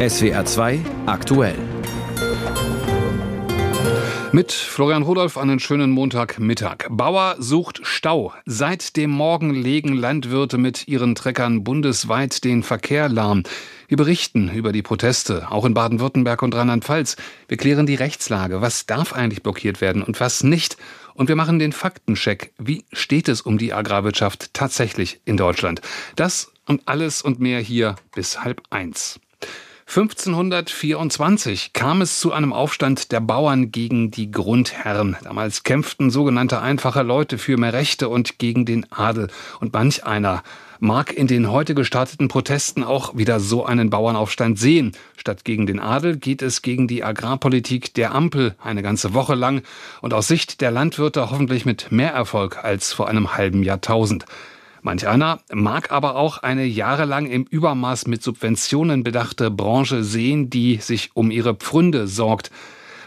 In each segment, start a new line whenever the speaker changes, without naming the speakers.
SWR 2 aktuell. Mit Florian Rudolph einen schönen Montagmittag. Bauer sucht Stau. Seit dem Morgen legen Landwirte mit ihren Treckern bundesweit den Verkehr lahm. Wir berichten über die Proteste, auch in Baden-Württemberg und Rheinland-Pfalz. Wir klären die Rechtslage. Was darf eigentlich blockiert werden und was nicht? Und wir machen den Faktencheck. Wie steht es um die Agrarwirtschaft tatsächlich in Deutschland? Das und alles und mehr hier bis halb eins. 1524 kam es zu einem Aufstand der Bauern gegen die Grundherren. Damals kämpften sogenannte einfache Leute für mehr Rechte und gegen den Adel. Und manch einer mag in den heute gestarteten Protesten auch wieder so einen Bauernaufstand sehen. Statt gegen den Adel geht es gegen die Agrarpolitik der Ampel eine ganze Woche lang und aus Sicht der Landwirte hoffentlich mit mehr Erfolg als vor einem halben Jahrtausend. Manch einer mag aber auch eine jahrelang im Übermaß mit Subventionen bedachte Branche sehen, die sich um ihre Pfründe sorgt.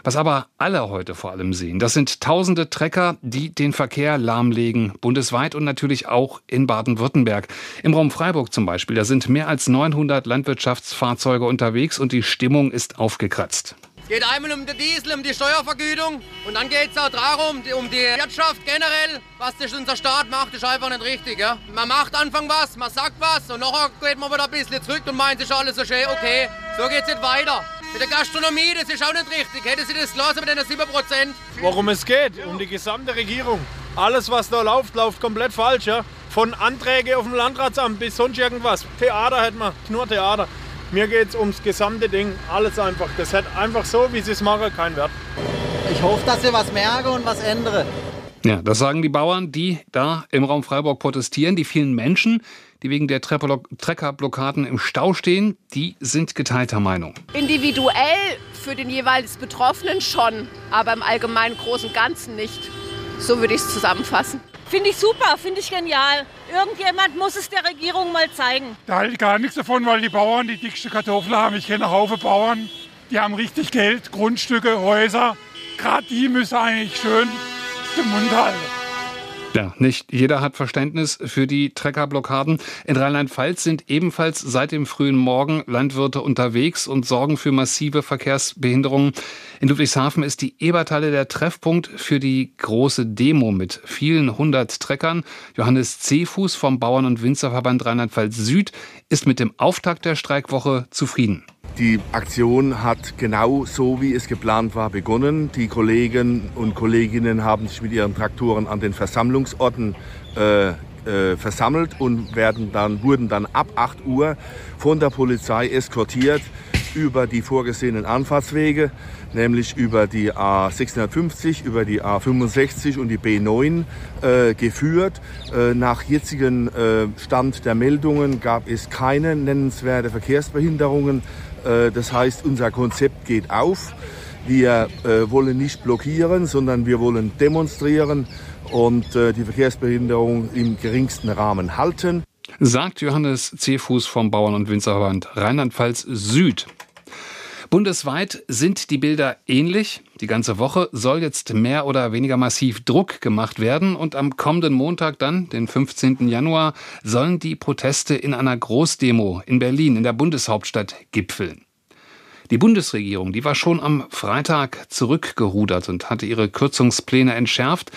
Was aber alle heute vor allem sehen, das sind tausende Trecker, die den Verkehr lahmlegen, bundesweit und natürlich auch in Baden-Württemberg. Im Raum Freiburg zum Beispiel, da sind mehr als 900 Landwirtschaftsfahrzeuge unterwegs und die Stimmung ist aufgekratzt.
Es geht einmal um den Diesel, um die Steuervergütung und dann geht es auch darum, um die Wirtschaft generell. Was das unser Staat macht, ist einfach nicht richtig. Ja? Man macht Anfang was, man sagt was und nachher geht man wieder ein bisschen zurück und meint, es ist alles so schön, okay, so geht es nicht weiter. Mit der Gastronomie, das ist auch nicht richtig. Hätte sie das gelassen mit den 7%?
Worum es geht? Um die gesamte Regierung. Alles, was da läuft, läuft komplett falsch. Ja? Von Anträgen auf dem Landratsamt bis sonst irgendwas. Theater hätten wir, nur Theater. Mir geht es ums gesamte Ding, alles einfach. Das hat einfach so, wie sie es machen, keinen Wert.
Ich hoffe, dass sie was merken und was ändern.
Ja, das sagen die Bauern, die da im Raum Freiburg protestieren. Die vielen Menschen, die wegen der Treckerblockaden im Stau stehen, die sind geteilter Meinung.
Individuell für den jeweils Betroffenen schon, aber im allgemeinen Großen und Ganzen nicht. So würde ich es zusammenfassen.
Finde ich super, finde ich genial. Irgendjemand muss es der Regierung mal zeigen.
Da halte ich gar nichts davon, weil die Bauern die dickste Kartoffel haben. Ich kenne Haufen Bauern, die haben richtig Geld, Grundstücke, Häuser. Gerade die müssen eigentlich schön den Mund halten.
Ja, nicht jeder hat Verständnis für die Treckerblockaden. In Rheinland-Pfalz sind ebenfalls seit dem frühen Morgen Landwirte unterwegs und sorgen für massive Verkehrsbehinderungen. In Ludwigshafen ist die Eberthalle der Treffpunkt für die große Demo mit vielen hundert Treckern. Johannes Cefuß vom Bauern- und Winzerverband Rheinland-Pfalz Süd ist mit dem Auftakt der Streikwoche zufrieden.
Die Aktion hat genau so, wie es geplant war, begonnen. Die Kollegen und Kolleginnen haben sich mit ihren Traktoren an den Versammlungsorten äh, äh, versammelt und werden dann, wurden dann ab 8 Uhr von der Polizei eskortiert über die vorgesehenen Anfahrtswege, nämlich über die A650, über die A65 und die B9 äh, geführt. Äh, nach jetzigem äh, Stand der Meldungen gab es keine nennenswerte Verkehrsbehinderungen das heißt, unser Konzept geht auf. Wir äh, wollen nicht blockieren, sondern wir wollen demonstrieren und äh, die Verkehrsbehinderung im geringsten Rahmen halten.
Sagt Johannes Cefuß vom Bauern- und Winzerverband Rheinland-Pfalz Süd. Bundesweit sind die Bilder ähnlich. Die ganze Woche soll jetzt mehr oder weniger massiv Druck gemacht werden und am kommenden Montag dann, den 15. Januar, sollen die Proteste in einer Großdemo in Berlin, in der Bundeshauptstadt, gipfeln. Die Bundesregierung, die war schon am Freitag zurückgerudert und hatte ihre Kürzungspläne entschärft.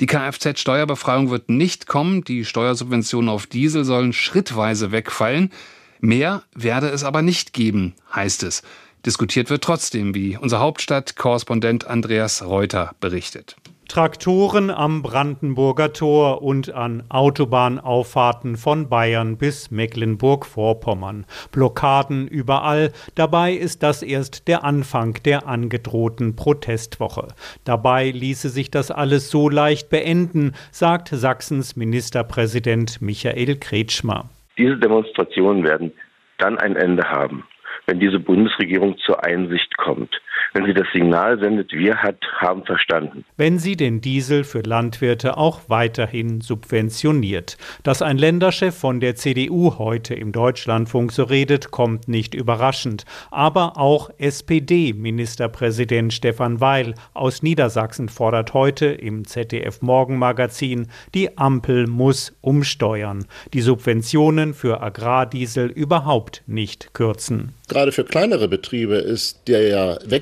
Die Kfz-Steuerbefreiung wird nicht kommen, die Steuersubventionen auf Diesel sollen schrittweise wegfallen. Mehr werde es aber nicht geben, heißt es. Diskutiert wird trotzdem, wie unser Hauptstadtkorrespondent Andreas Reuter berichtet.
Traktoren am Brandenburger Tor und an Autobahnauffahrten von Bayern bis Mecklenburg-Vorpommern. Blockaden überall. Dabei ist das erst der Anfang der angedrohten Protestwoche. Dabei ließe sich das alles so leicht beenden, sagt Sachsens Ministerpräsident Michael Kretschmer.
Diese Demonstrationen werden dann ein Ende haben wenn diese Bundesregierung zur Einsicht kommt, wenn sie das Signal sendet, wir hat, haben verstanden.
Wenn sie den Diesel für Landwirte auch weiterhin subventioniert. Dass ein Länderchef von der CDU heute im Deutschlandfunk so redet, kommt nicht überraschend. Aber auch SPD-Ministerpräsident Stefan Weil aus Niedersachsen fordert heute im ZDF Morgenmagazin, die Ampel muss umsteuern, die Subventionen für Agrardiesel überhaupt nicht kürzen.
Gerade für kleinere Betriebe ist der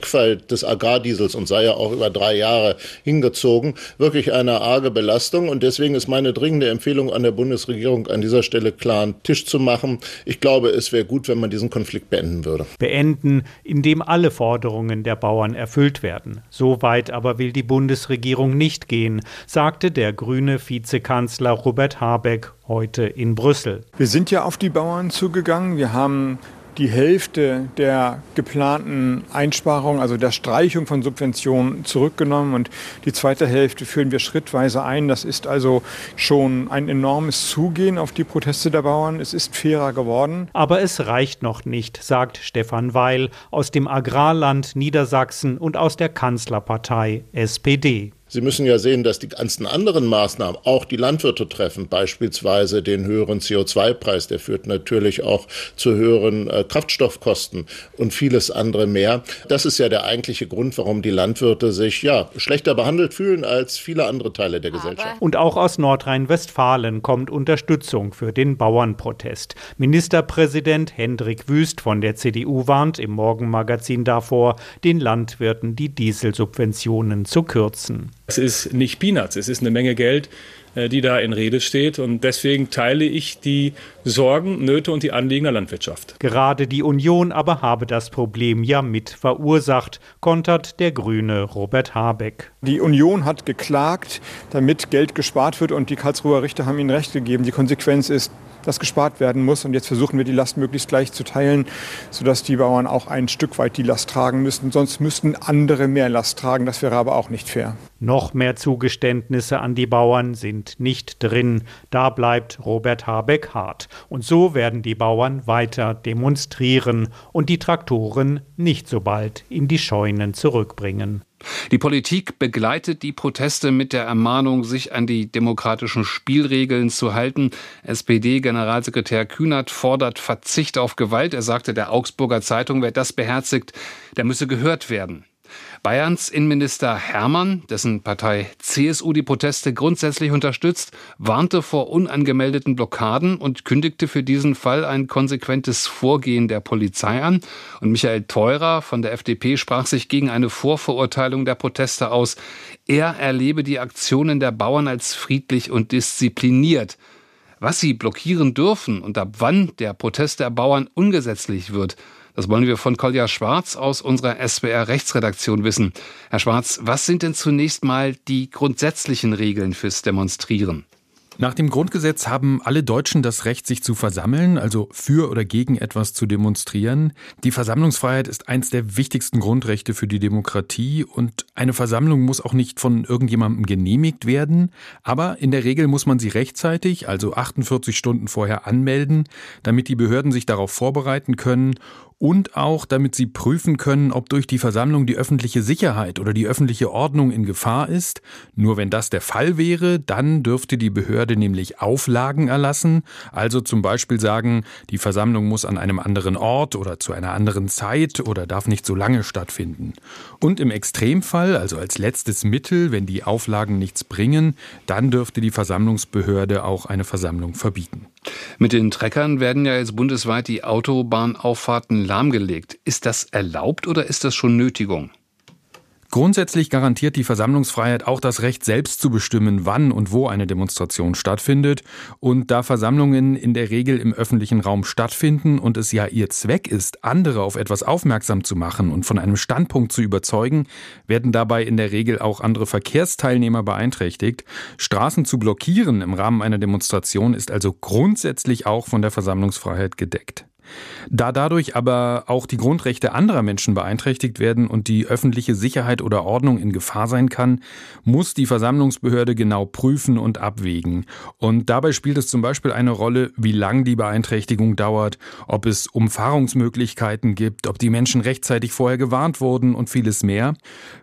Wegfall des Agrardiesels und sei ja auch über drei Jahre hingezogen, wirklich eine arge Belastung. Und deswegen ist meine dringende Empfehlung an der Bundesregierung an dieser Stelle klar einen Tisch zu machen. Ich glaube, es wäre gut, wenn man diesen Konflikt beenden würde.
Beenden, indem alle Forderungen der Bauern erfüllt werden. So weit aber will die Bundesregierung nicht gehen, sagte der grüne Vizekanzler Robert Habeck heute in Brüssel.
Wir sind ja auf die Bauern zugegangen. Wir haben die Hälfte der geplanten Einsparungen, also der Streichung von Subventionen, zurückgenommen und die zweite Hälfte führen wir schrittweise ein. Das ist also schon ein enormes Zugehen auf die Proteste der Bauern. Es ist fairer geworden.
Aber es reicht noch nicht, sagt Stefan Weil aus dem Agrarland Niedersachsen und aus der Kanzlerpartei SPD.
Sie müssen ja sehen, dass die ganzen anderen Maßnahmen auch die Landwirte treffen, beispielsweise den höheren CO2-Preis, der führt natürlich auch zu höheren äh, Kraftstoffkosten und vieles andere mehr. Das ist ja der eigentliche Grund, warum die Landwirte sich ja schlechter behandelt fühlen als viele andere Teile der Gesellschaft.
Und auch aus Nordrhein-Westfalen kommt Unterstützung für den Bauernprotest. Ministerpräsident Hendrik Wüst von der CDU warnt im Morgenmagazin davor, den Landwirten die Dieselsubventionen zu kürzen.
Es ist nicht Peanuts, es ist eine Menge Geld, die da in Rede steht. Und deswegen teile ich die Sorgen, Nöte und die Anliegen der Landwirtschaft.
Gerade die Union aber habe das Problem ja mit verursacht, kontert der Grüne Robert Habeck.
Die Union hat geklagt, damit Geld gespart wird und die Karlsruher Richter haben ihnen Recht gegeben. Die Konsequenz ist, dass gespart werden muss. Und jetzt versuchen wir, die Last möglichst gleich zu teilen, sodass die Bauern auch ein Stück weit die Last tragen müssten. Sonst müssten andere mehr Last tragen. Das wäre aber auch nicht fair.
Noch mehr Zugeständnisse an die Bauern sind nicht drin. Da bleibt Robert Habeck hart. Und so werden die Bauern weiter demonstrieren und die Traktoren nicht so bald in die Scheunen zurückbringen.
Die Politik begleitet die Proteste mit der Ermahnung, sich an die demokratischen Spielregeln zu halten. SPD-Generalsekretär Kühnert fordert Verzicht auf Gewalt. Er sagte der Augsburger Zeitung, wer das beherzigt, der müsse gehört werden. Bayerns Innenminister Hermann, dessen Partei CSU die Proteste grundsätzlich unterstützt, warnte vor unangemeldeten Blockaden und kündigte für diesen Fall ein konsequentes Vorgehen der Polizei an. Und Michael Theurer von der FDP sprach sich gegen eine Vorverurteilung der Proteste aus. Er erlebe die Aktionen der Bauern als friedlich und diszipliniert. Was sie blockieren dürfen und ab wann der Protest der Bauern ungesetzlich wird, das wollen wir von Kolja Schwarz aus unserer SWR Rechtsredaktion wissen. Herr Schwarz, was sind denn zunächst mal die grundsätzlichen Regeln fürs Demonstrieren?
Nach dem Grundgesetz haben alle Deutschen das Recht, sich zu versammeln, also für oder gegen etwas zu demonstrieren. Die Versammlungsfreiheit ist eins der wichtigsten Grundrechte für die Demokratie und eine Versammlung muss auch nicht von irgendjemandem genehmigt werden, aber in der Regel muss man sie rechtzeitig, also 48 Stunden vorher anmelden, damit die Behörden sich darauf vorbereiten können und auch damit sie prüfen können, ob durch die Versammlung die öffentliche Sicherheit oder die öffentliche Ordnung in Gefahr ist. Nur wenn das der Fall wäre, dann dürfte die Behörde nämlich Auflagen erlassen, also zum Beispiel sagen, die Versammlung muss an einem anderen Ort oder zu einer anderen Zeit oder darf nicht so lange stattfinden. Und im Extremfall, also als letztes Mittel, wenn die Auflagen nichts bringen, dann dürfte die Versammlungsbehörde auch eine Versammlung verbieten.
Mit den Treckern werden ja jetzt bundesweit die Autobahnauffahrten lahmgelegt. Ist das erlaubt oder ist das schon Nötigung?
Grundsätzlich garantiert die Versammlungsfreiheit auch das Recht, selbst zu bestimmen, wann und wo eine Demonstration stattfindet. Und da Versammlungen in der Regel im öffentlichen Raum stattfinden und es ja ihr Zweck ist, andere auf etwas aufmerksam zu machen und von einem Standpunkt zu überzeugen, werden dabei in der Regel auch andere Verkehrsteilnehmer beeinträchtigt. Straßen zu blockieren im Rahmen einer Demonstration ist also grundsätzlich auch von der Versammlungsfreiheit gedeckt. Da dadurch aber auch die Grundrechte anderer Menschen beeinträchtigt werden und die öffentliche Sicherheit oder Ordnung in Gefahr sein kann, muss die Versammlungsbehörde genau prüfen und abwägen. Und dabei spielt es zum Beispiel eine Rolle, wie lang die Beeinträchtigung dauert, ob es Umfahrungsmöglichkeiten gibt, ob die Menschen rechtzeitig vorher gewarnt wurden und vieles mehr.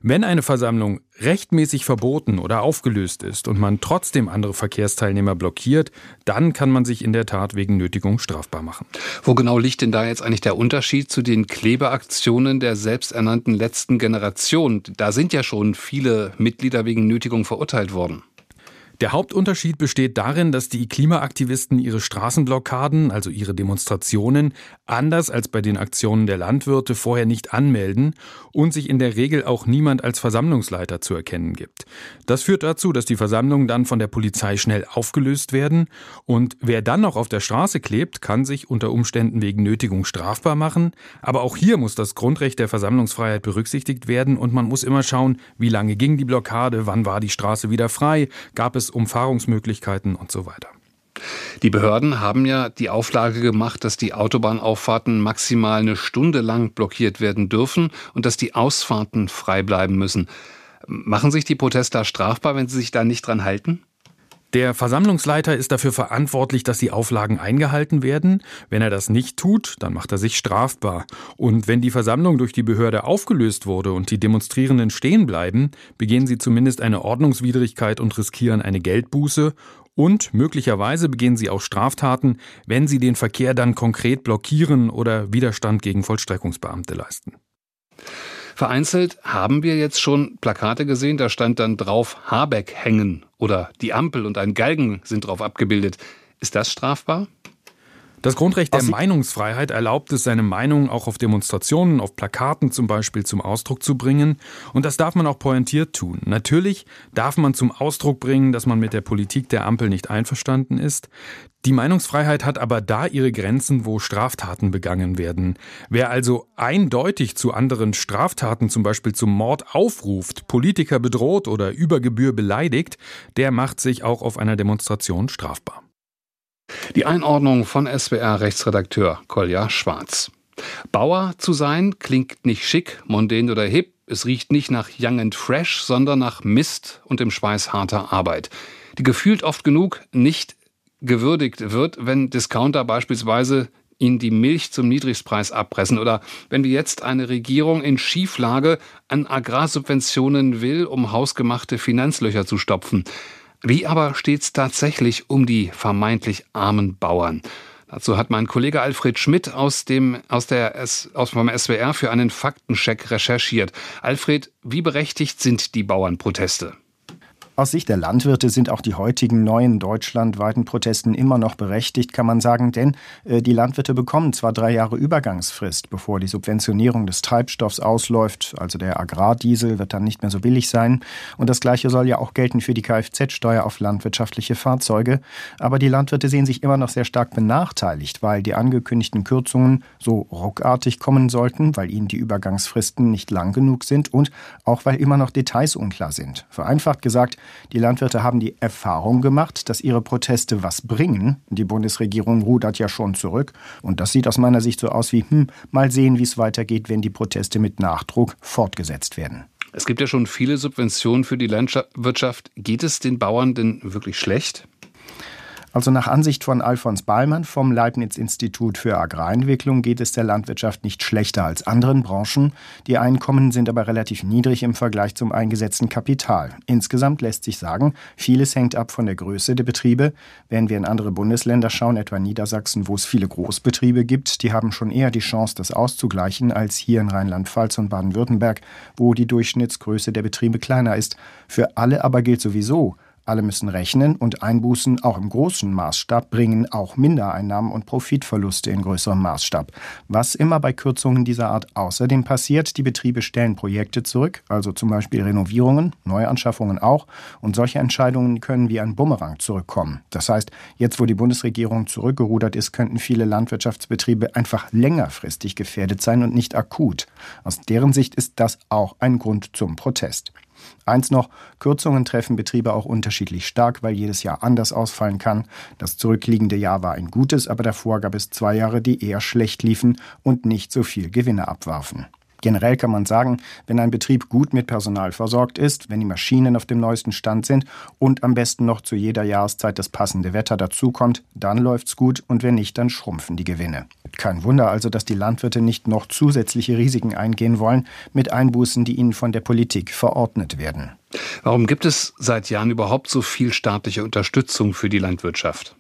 Wenn eine Versammlung rechtmäßig verboten oder aufgelöst ist und man trotzdem andere Verkehrsteilnehmer blockiert, dann kann man sich in der Tat wegen Nötigung strafbar machen.
Wo genau liegt denn da jetzt eigentlich der Unterschied zu den Klebeaktionen der selbsternannten letzten Generation? Da sind ja schon viele Mitglieder wegen Nötigung verurteilt worden.
Der Hauptunterschied besteht darin, dass die Klimaaktivisten ihre Straßenblockaden, also ihre Demonstrationen, anders als bei den Aktionen der Landwirte vorher nicht anmelden und sich in der Regel auch niemand als Versammlungsleiter zu erkennen gibt. Das führt dazu, dass die Versammlungen dann von der Polizei schnell aufgelöst werden und wer dann noch auf der Straße klebt, kann sich unter Umständen wegen Nötigung strafbar machen. Aber auch hier muss das Grundrecht der Versammlungsfreiheit berücksichtigt werden und man muss immer schauen, wie lange ging die Blockade, wann war die Straße wieder frei, gab es Umfahrungsmöglichkeiten und so weiter.
Die Behörden haben ja die Auflage gemacht, dass die Autobahnauffahrten maximal eine Stunde lang blockiert werden dürfen und dass die Ausfahrten frei bleiben müssen. Machen sich die Protester strafbar, wenn sie sich da nicht dran halten?
Der Versammlungsleiter ist dafür verantwortlich, dass die Auflagen eingehalten werden. Wenn er das nicht tut, dann macht er sich strafbar. Und wenn die Versammlung durch die Behörde aufgelöst wurde und die Demonstrierenden stehen bleiben, begehen sie zumindest eine Ordnungswidrigkeit und riskieren eine Geldbuße. Und möglicherweise begehen sie auch Straftaten, wenn sie den Verkehr dann konkret blockieren oder Widerstand gegen Vollstreckungsbeamte leisten.
Vereinzelt haben wir jetzt schon Plakate gesehen, da stand dann drauf Habeck hängen oder die Ampel und ein Galgen sind drauf abgebildet. Ist das strafbar?
Das Grundrecht der Meinungsfreiheit erlaubt es, seine Meinung auch auf Demonstrationen, auf Plakaten zum Beispiel zum Ausdruck zu bringen. Und das darf man auch pointiert tun. Natürlich darf man zum Ausdruck bringen, dass man mit der Politik der Ampel nicht einverstanden ist. Die Meinungsfreiheit hat aber da ihre Grenzen, wo Straftaten begangen werden. Wer also eindeutig zu anderen Straftaten, zum Beispiel zum Mord aufruft, Politiker bedroht oder über Gebühr beleidigt, der macht sich auch auf einer Demonstration strafbar.
Die Einordnung von SWR-Rechtsredakteur Kolja Schwarz. Bauer zu sein klingt nicht schick, mondän oder hip. Es riecht nicht nach Young and Fresh, sondern nach Mist und dem Schweiß harter Arbeit, die gefühlt oft genug nicht gewürdigt wird, wenn Discounter beispielsweise ihnen die Milch zum Niedrigstpreis abpressen oder wenn wir jetzt eine Regierung in Schieflage an Agrarsubventionen will, um hausgemachte Finanzlöcher zu stopfen. Wie aber steht es tatsächlich um die vermeintlich armen Bauern? Dazu hat mein Kollege Alfred Schmidt aus dem, aus der, aus vom SWR für einen Faktencheck recherchiert. Alfred, wie berechtigt sind die Bauernproteste?
Aus Sicht der Landwirte sind auch die heutigen neuen deutschlandweiten Protesten immer noch berechtigt, kann man sagen, denn äh, die Landwirte bekommen zwar drei Jahre Übergangsfrist, bevor die Subventionierung des Treibstoffs ausläuft, also der Agrardiesel wird dann nicht mehr so billig sein, und das gleiche soll ja auch gelten für die Kfz-Steuer auf landwirtschaftliche Fahrzeuge, aber die Landwirte sehen sich immer noch sehr stark benachteiligt, weil die angekündigten Kürzungen so ruckartig kommen sollten, weil ihnen die Übergangsfristen nicht lang genug sind und auch weil immer noch Details unklar sind. Vereinfacht gesagt, die Landwirte haben die Erfahrung gemacht, dass ihre Proteste was bringen. Die Bundesregierung rudert ja schon zurück. Und das sieht aus meiner Sicht so aus wie, hm, mal sehen, wie es weitergeht, wenn die Proteste mit Nachdruck fortgesetzt werden.
Es gibt ja schon viele Subventionen für die Landwirtschaft. Geht es den Bauern denn wirklich schlecht?
Also nach Ansicht von Alfons Ballmann vom Leibniz-Institut für Agrarentwicklung geht es der Landwirtschaft nicht schlechter als anderen Branchen. Die Einkommen sind aber relativ niedrig im Vergleich zum eingesetzten Kapital. Insgesamt lässt sich sagen, vieles hängt ab von der Größe der Betriebe. Wenn wir in andere Bundesländer schauen, etwa Niedersachsen, wo es viele Großbetriebe gibt, die haben schon eher die Chance, das auszugleichen, als hier in Rheinland-Pfalz und Baden-Württemberg, wo die Durchschnittsgröße der Betriebe kleiner ist. Für alle aber gilt sowieso, alle müssen rechnen und Einbußen auch im großen Maßstab bringen auch Mindereinnahmen und Profitverluste in größerem Maßstab. Was immer bei Kürzungen dieser Art außerdem passiert, die Betriebe stellen Projekte zurück, also zum Beispiel Renovierungen, Neuanschaffungen auch, und solche Entscheidungen können wie ein Bumerang zurückkommen. Das heißt, jetzt wo die Bundesregierung zurückgerudert ist, könnten viele Landwirtschaftsbetriebe einfach längerfristig gefährdet sein und nicht akut. Aus deren Sicht ist das auch ein Grund zum Protest. Eins noch, Kürzungen treffen Betriebe auch unterschiedlich stark, weil jedes Jahr anders ausfallen kann. Das zurückliegende Jahr war ein gutes, aber davor gab es zwei Jahre, die eher schlecht liefen und nicht so viel Gewinne abwarfen. Generell kann man sagen, wenn ein Betrieb gut mit Personal versorgt ist, wenn die Maschinen auf dem neuesten Stand sind und am besten noch zu jeder Jahreszeit das passende Wetter dazukommt, dann läuft's gut und wenn nicht, dann schrumpfen die Gewinne. Kein Wunder also, dass die Landwirte nicht noch zusätzliche Risiken eingehen wollen mit Einbußen, die ihnen von der Politik verordnet werden.
Warum gibt es seit Jahren überhaupt so viel staatliche Unterstützung für die Landwirtschaft?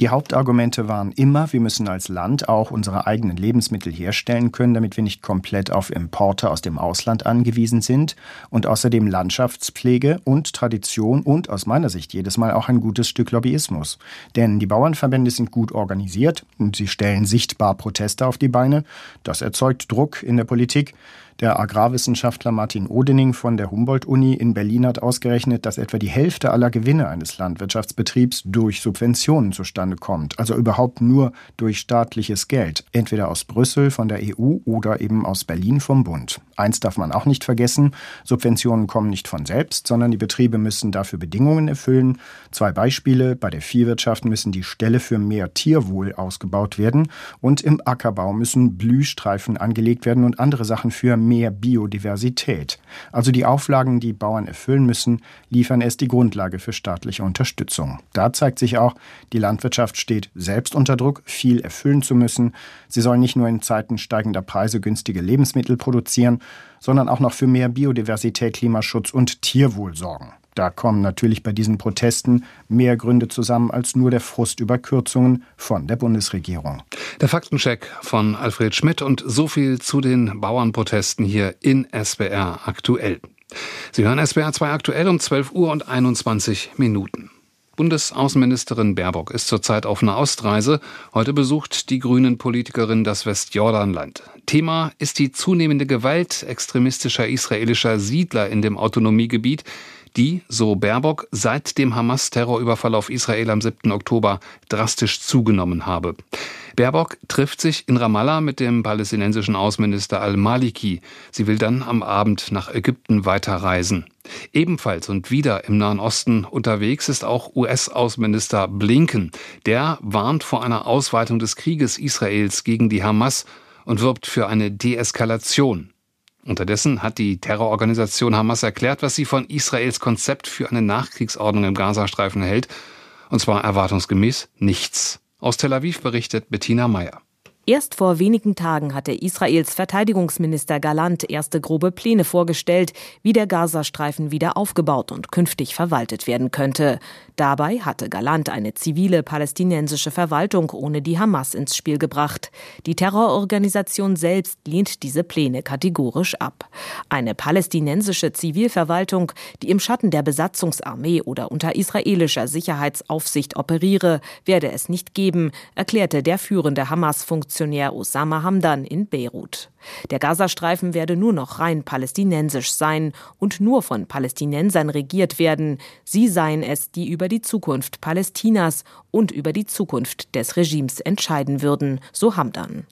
Die Hauptargumente waren immer, wir müssen als Land auch unsere eigenen Lebensmittel herstellen können, damit wir nicht komplett auf Importe aus dem Ausland angewiesen sind und außerdem Landschaftspflege und Tradition und aus meiner Sicht jedes Mal auch ein gutes Stück Lobbyismus. Denn die Bauernverbände sind gut organisiert und sie stellen sichtbar Proteste auf die Beine. Das erzeugt Druck in der Politik. Der Agrarwissenschaftler Martin Odening von der Humboldt-Uni in Berlin hat ausgerechnet, dass etwa die Hälfte aller Gewinne eines Landwirtschaftsbetriebs durch Subventionen zustande kommt, also überhaupt nur durch staatliches Geld, entweder aus Brüssel von der EU oder eben aus Berlin vom Bund. Eins darf man auch nicht vergessen, Subventionen kommen nicht von selbst, sondern die Betriebe müssen dafür Bedingungen erfüllen. Zwei Beispiele, bei der Viehwirtschaft müssen die Ställe für mehr Tierwohl ausgebaut werden und im Ackerbau müssen Blühstreifen angelegt werden und andere Sachen für mehr Biodiversität. Also die Auflagen, die Bauern erfüllen müssen, liefern erst die Grundlage für staatliche Unterstützung. Da zeigt sich auch, die Landwirtschaft steht selbst unter Druck, viel erfüllen zu müssen. Sie soll nicht nur in Zeiten steigender Preise günstige Lebensmittel produzieren, sondern auch noch für mehr Biodiversität, Klimaschutz und Tierwohl sorgen. Da kommen natürlich bei diesen Protesten mehr Gründe zusammen als nur der Frust über Kürzungen von der Bundesregierung.
Der Faktencheck von Alfred Schmidt und so viel zu den Bauernprotesten hier in SBR aktuell. Sie hören SBR 2 aktuell um 12 Uhr und 21 Minuten. Bundesaußenministerin Baerbock ist zurzeit auf einer Ostreise. Heute besucht die Grünen-Politikerin das Westjordanland. Thema ist die zunehmende Gewalt extremistischer israelischer Siedler in dem Autonomiegebiet, die, so Baerbock, seit dem Hamas-Terrorüberfall auf Israel am 7. Oktober drastisch zugenommen habe. Baerbock trifft sich in Ramallah mit dem palästinensischen Außenminister al-Maliki. Sie will dann am Abend nach Ägypten weiterreisen. Ebenfalls und wieder im Nahen Osten unterwegs ist auch US-Außenminister Blinken. Der warnt vor einer Ausweitung des Krieges Israels gegen die Hamas und wirbt für eine Deeskalation. Unterdessen hat die Terrororganisation Hamas erklärt, was sie von Israels Konzept für eine Nachkriegsordnung im Gazastreifen hält, und zwar erwartungsgemäß nichts. Aus Tel Aviv berichtet Bettina Meyer.
Erst vor wenigen Tagen hatte Israels Verteidigungsminister Galant erste grobe Pläne vorgestellt, wie der Gazastreifen wieder aufgebaut und künftig verwaltet werden könnte. Dabei hatte Galant eine zivile palästinensische Verwaltung ohne die Hamas ins Spiel gebracht. Die Terrororganisation selbst lehnt diese Pläne kategorisch ab. Eine palästinensische Zivilverwaltung, die im Schatten der Besatzungsarmee oder unter israelischer Sicherheitsaufsicht operiere, werde es nicht geben, erklärte der führende Hamas-Funktionär Revolutionär Osama Hamdan in Beirut. Der Gazastreifen werde nur noch rein palästinensisch sein und nur von Palästinensern regiert werden. Sie seien es, die über die Zukunft Palästinas und über die Zukunft des Regimes entscheiden würden, so Hamdan.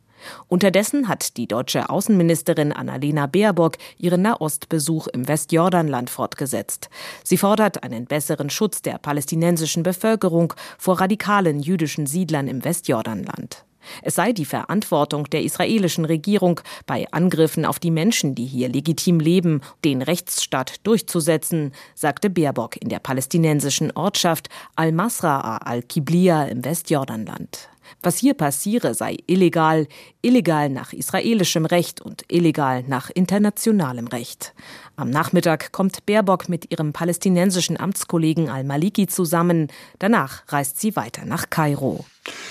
Unterdessen hat die deutsche Außenministerin Annalena Baerbock ihren Nahostbesuch im Westjordanland fortgesetzt. Sie fordert einen besseren Schutz der palästinensischen Bevölkerung vor radikalen jüdischen Siedlern im Westjordanland. Es sei die Verantwortung der israelischen Regierung, bei Angriffen auf die Menschen, die hier legitim leben, den Rechtsstaat durchzusetzen, sagte Baerbock in der palästinensischen Ortschaft Al-Masra'a al-Kiblia im Westjordanland. Was hier passiere, sei illegal, illegal nach israelischem Recht und illegal nach internationalem Recht. Am Nachmittag kommt Baerbock mit ihrem palästinensischen Amtskollegen al-Maliki zusammen. Danach reist sie weiter nach Kairo.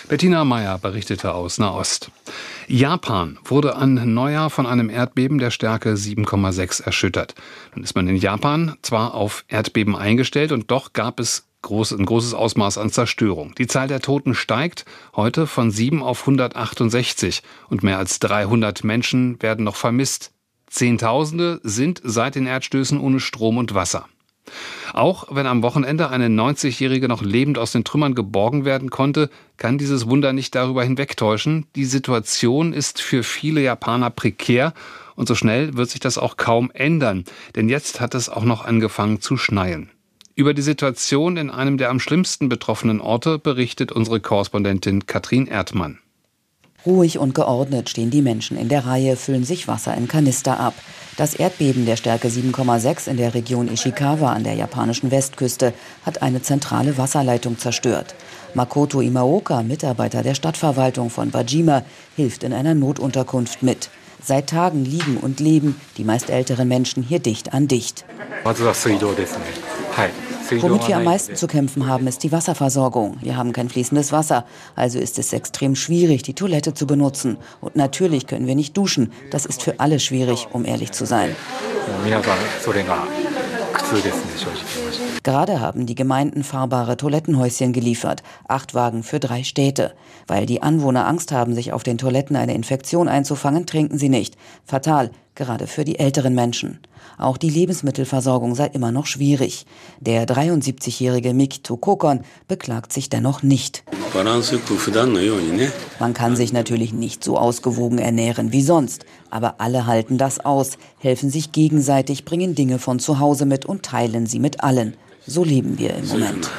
Bettina Meyer berichtete aus Nahost. Japan wurde an Neujahr von einem Erdbeben der Stärke 7,6 erschüttert. Nun ist man in Japan zwar auf Erdbeben eingestellt und doch gab es groß, ein großes Ausmaß an Zerstörung. Die Zahl der Toten steigt heute von 7 auf 168 und mehr als 300 Menschen werden noch vermisst. Zehntausende sind seit den Erdstößen ohne Strom und Wasser. Auch wenn am Wochenende eine 90-Jährige noch lebend aus den Trümmern geborgen werden konnte, kann dieses Wunder nicht darüber hinwegtäuschen. Die Situation ist für viele Japaner prekär und so schnell wird sich das auch kaum ändern, denn jetzt hat es auch noch angefangen zu schneien. Über die Situation in einem der am schlimmsten betroffenen Orte berichtet unsere Korrespondentin Katrin Erdmann.
Ruhig und geordnet stehen die Menschen in der Reihe, füllen sich Wasser in Kanister ab. Das Erdbeben der Stärke 7,6 in der Region Ishikawa an der japanischen Westküste hat eine zentrale Wasserleitung zerstört. Makoto Imaoka, Mitarbeiter der Stadtverwaltung von Bajima, hilft in einer Notunterkunft mit. Seit Tagen liegen und leben die meist älteren Menschen hier dicht an dicht. Womit wir am meisten zu kämpfen haben, ist die Wasserversorgung. Wir haben kein fließendes Wasser, also ist es extrem schwierig, die Toilette zu benutzen. Und natürlich können wir nicht duschen. Das ist für alle schwierig, um ehrlich zu sein. Gerade haben die Gemeinden fahrbare Toilettenhäuschen geliefert, acht Wagen für drei Städte. Weil die Anwohner Angst haben, sich auf den Toiletten eine Infektion einzufangen, trinken sie nicht. Fatal, gerade für die älteren Menschen. Auch die Lebensmittelversorgung sei immer noch schwierig. Der 73-jährige Mikito Kokon beklagt sich dennoch nicht. Man kann sich natürlich nicht so ausgewogen ernähren wie sonst, aber alle halten das aus, helfen sich gegenseitig, bringen Dinge von zu Hause mit und teilen sie mit allen. So leben wir im Moment.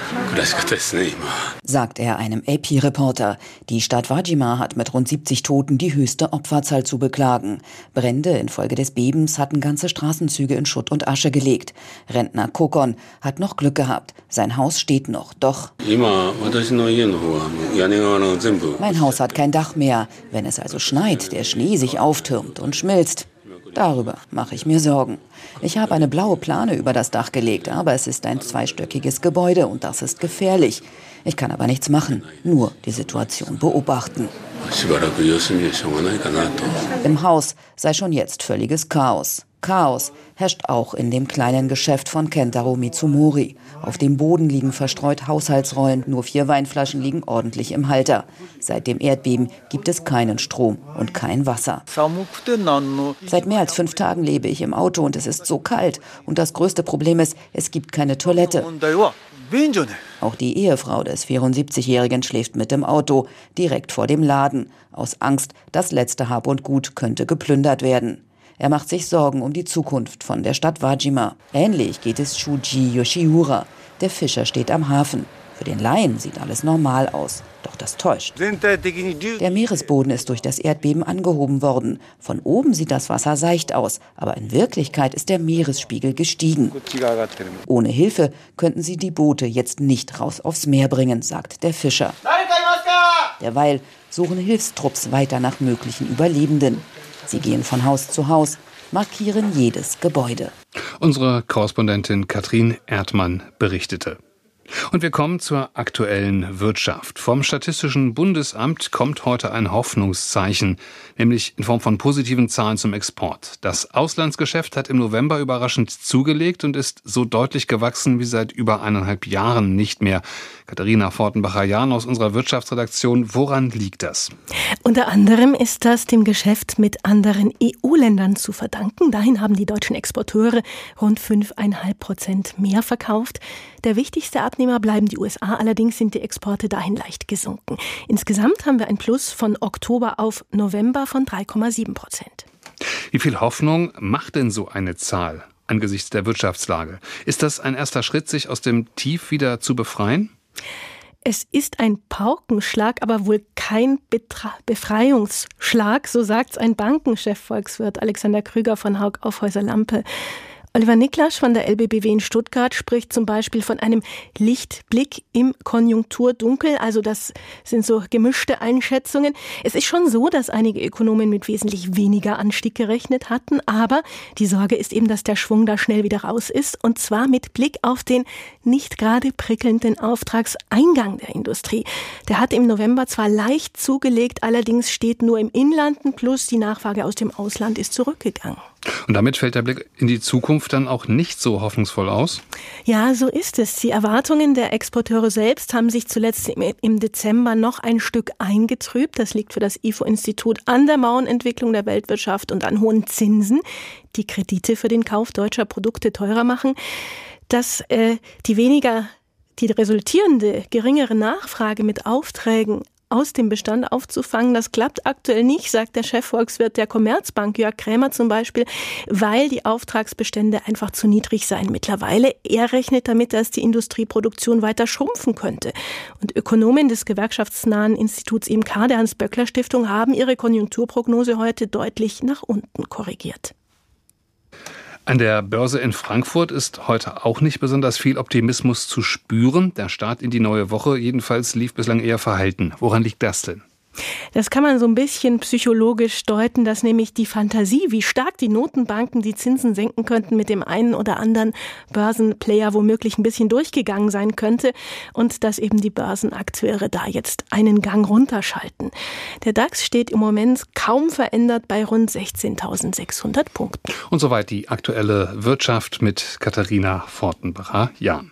Sagt er einem AP-Reporter. Die Stadt Wajima hat mit rund 70 Toten die höchste Opferzahl zu beklagen. Brände infolge des Bebens hatten ganze Straßenzüge in Schutt und Asche gelegt. Rentner Kokon hat noch Glück gehabt. Sein Haus steht noch. Doch mein Haus hat kein Dach mehr. Wenn es also schneit, der Schnee sich auftürmt und schmilzt, Darüber mache ich mir Sorgen. Ich habe eine blaue Plane über das Dach gelegt, aber es ist ein zweistöckiges Gebäude und das ist gefährlich. Ich kann aber nichts machen, nur die Situation beobachten. Im Haus sei schon jetzt völliges Chaos. Chaos herrscht auch in dem kleinen Geschäft von Kentaro Mitsumori. Auf dem Boden liegen verstreut Haushaltsrollen, nur vier Weinflaschen liegen ordentlich im Halter. Seit dem Erdbeben gibt es keinen Strom und kein Wasser. Seit mehr als fünf Tagen lebe ich im Auto und es ist so kalt. Und das größte Problem ist, es gibt keine Toilette. Auch die Ehefrau des 74-Jährigen schläft mit im Auto, direkt vor dem Laden, aus Angst, das letzte Hab und Gut könnte geplündert werden. Er macht sich Sorgen um die Zukunft von der Stadt Wajima. Ähnlich geht es Shuji Yoshiura. Der Fischer steht am Hafen. Für den Laien sieht alles normal aus. Doch das täuscht. Der Meeresboden ist durch das Erdbeben angehoben worden. Von oben sieht das Wasser seicht aus, aber in Wirklichkeit ist der Meeresspiegel gestiegen. Ohne Hilfe könnten sie die Boote jetzt nicht raus aufs Meer bringen, sagt der Fischer. Derweil suchen Hilfstrupps weiter nach möglichen Überlebenden. Sie gehen von Haus zu Haus, markieren jedes Gebäude.
Unsere Korrespondentin Katrin Erdmann berichtete. Und wir kommen zur aktuellen Wirtschaft. Vom Statistischen Bundesamt kommt heute ein Hoffnungszeichen, nämlich in Form von positiven Zahlen zum Export. Das Auslandsgeschäft hat im November überraschend zugelegt und ist so deutlich gewachsen wie seit über eineinhalb Jahren nicht mehr. Katharina Fortenbacher-Jahn aus unserer Wirtschaftsredaktion. Woran liegt das?
Unter anderem ist das dem Geschäft mit anderen EU-Ländern zu verdanken. Dahin haben die deutschen Exporteure rund 5,5 Prozent mehr verkauft. Der wichtigste Abnehmer bleiben die USA, allerdings sind die Exporte dahin leicht gesunken. Insgesamt haben wir ein Plus von Oktober auf November von 3,7 Prozent.
Wie viel Hoffnung macht denn so eine Zahl angesichts der Wirtschaftslage? Ist das ein erster Schritt, sich aus dem Tief wieder zu befreien?
Es ist ein Paukenschlag, aber wohl kein Betra Befreiungsschlag, so sagt's ein Bankenchef-Volkswirt Alexander Krüger von Haug Aufhäuser Lampe. Oliver Niklasch von der LBBW in Stuttgart spricht zum Beispiel von einem Lichtblick im Konjunkturdunkel. Also das sind so gemischte Einschätzungen. Es ist schon so, dass einige Ökonomen mit wesentlich weniger Anstieg gerechnet hatten. Aber die Sorge ist eben, dass der Schwung da schnell wieder raus ist. Und zwar mit Blick auf den nicht gerade prickelnden Auftragseingang der Industrie. Der hat im November zwar leicht zugelegt, allerdings steht nur im Inland plus die Nachfrage aus dem Ausland ist zurückgegangen.
Und damit fällt der Blick in die Zukunft dann auch nicht so hoffnungsvoll aus?
Ja, so ist es. Die Erwartungen der Exporteure selbst haben sich zuletzt im Dezember noch ein Stück eingetrübt. Das liegt für das IFO-Institut an der Mauernentwicklung der Weltwirtschaft und an hohen Zinsen, die Kredite für den Kauf deutscher Produkte teurer machen. dass äh, die weniger die resultierende geringere Nachfrage mit Aufträgen aus dem Bestand aufzufangen. Das klappt aktuell nicht, sagt der Chefvolkswirt der Commerzbank, Jörg Krämer zum Beispiel, weil die Auftragsbestände einfach zu niedrig seien mittlerweile. Er rechnet damit, dass die Industrieproduktion weiter schrumpfen könnte. Und Ökonomen des gewerkschaftsnahen Instituts IMK der Hans-Böckler-Stiftung haben ihre Konjunkturprognose heute deutlich nach unten korrigiert.
An der Börse in Frankfurt ist heute auch nicht besonders viel Optimismus zu spüren. Der Start in die neue Woche jedenfalls lief bislang eher verhalten. Woran liegt das denn?
Das kann man so ein bisschen psychologisch deuten, dass nämlich die Fantasie, wie stark die Notenbanken die Zinsen senken könnten, mit dem einen oder anderen Börsenplayer womöglich ein bisschen durchgegangen sein könnte und dass eben die Börsenakteure da jetzt einen Gang runterschalten. Der DAX steht im Moment kaum verändert bei rund 16.600 Punkten.
Und soweit die aktuelle Wirtschaft mit Katharina Fortenbacher-Jahn.